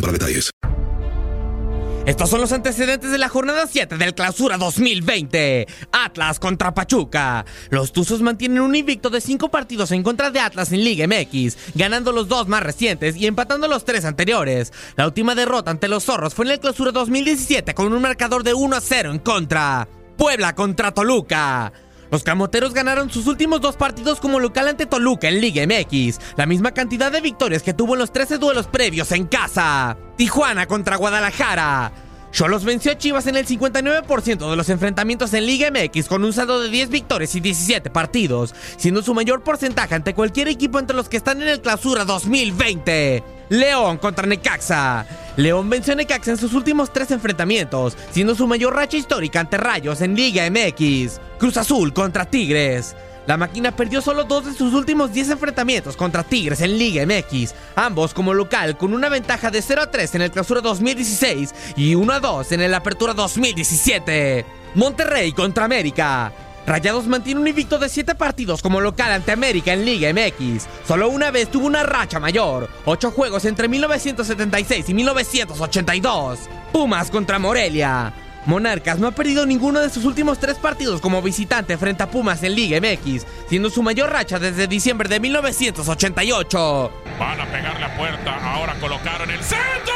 para detalles. Estos son los antecedentes de la jornada 7 del Clausura 2020. Atlas contra Pachuca. Los Tuzos mantienen un invicto de 5 partidos en contra de Atlas en Liga MX, ganando los dos más recientes y empatando los tres anteriores. La última derrota ante los Zorros fue en el Clausura 2017 con un marcador de 1 a 0 en contra. Puebla contra Toluca. Los camoteros ganaron sus últimos dos partidos como local ante Toluca en Liga MX, la misma cantidad de victorias que tuvo en los 13 duelos previos en casa. Tijuana contra Guadalajara. Cholos venció a Chivas en el 59% de los enfrentamientos en Liga MX con un saldo de 10 victorias y 17 partidos, siendo su mayor porcentaje ante cualquier equipo entre los que están en el Clausura 2020. León contra Necaxa. León venció a en sus últimos tres enfrentamientos, siendo su mayor racha histórica ante Rayos en Liga MX. Cruz Azul contra Tigres. La máquina perdió solo dos de sus últimos 10 enfrentamientos contra Tigres en Liga MX, ambos como local con una ventaja de 0 a 3 en el Clausura 2016 y 1 a 2 en el Apertura 2017. Monterrey contra América. Rayados mantiene un invicto de 7 partidos como local ante América en Liga MX. Solo una vez tuvo una racha mayor, 8 juegos entre 1976 y 1982. Pumas contra Morelia. Monarcas no ha perdido ninguno de sus últimos tres partidos como visitante frente a Pumas en Liga MX, siendo su mayor racha desde diciembre de 1988. Van a pegar la puerta, ahora colocaron el centro.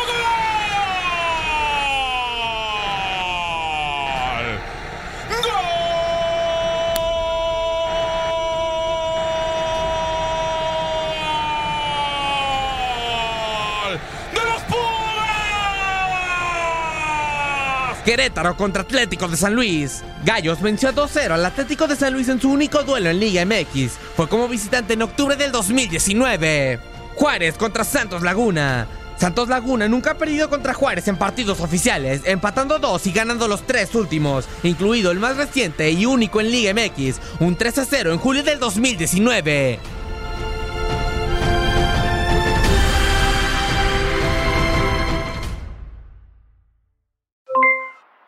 Querétaro contra Atlético de San Luis. Gallos venció 2-0 al Atlético de San Luis en su único duelo en Liga MX. Fue como visitante en octubre del 2019. Juárez contra Santos Laguna. Santos Laguna nunca ha perdido contra Juárez en partidos oficiales, empatando dos y ganando los tres últimos, incluido el más reciente y único en Liga MX, un 3-0 en julio del 2019.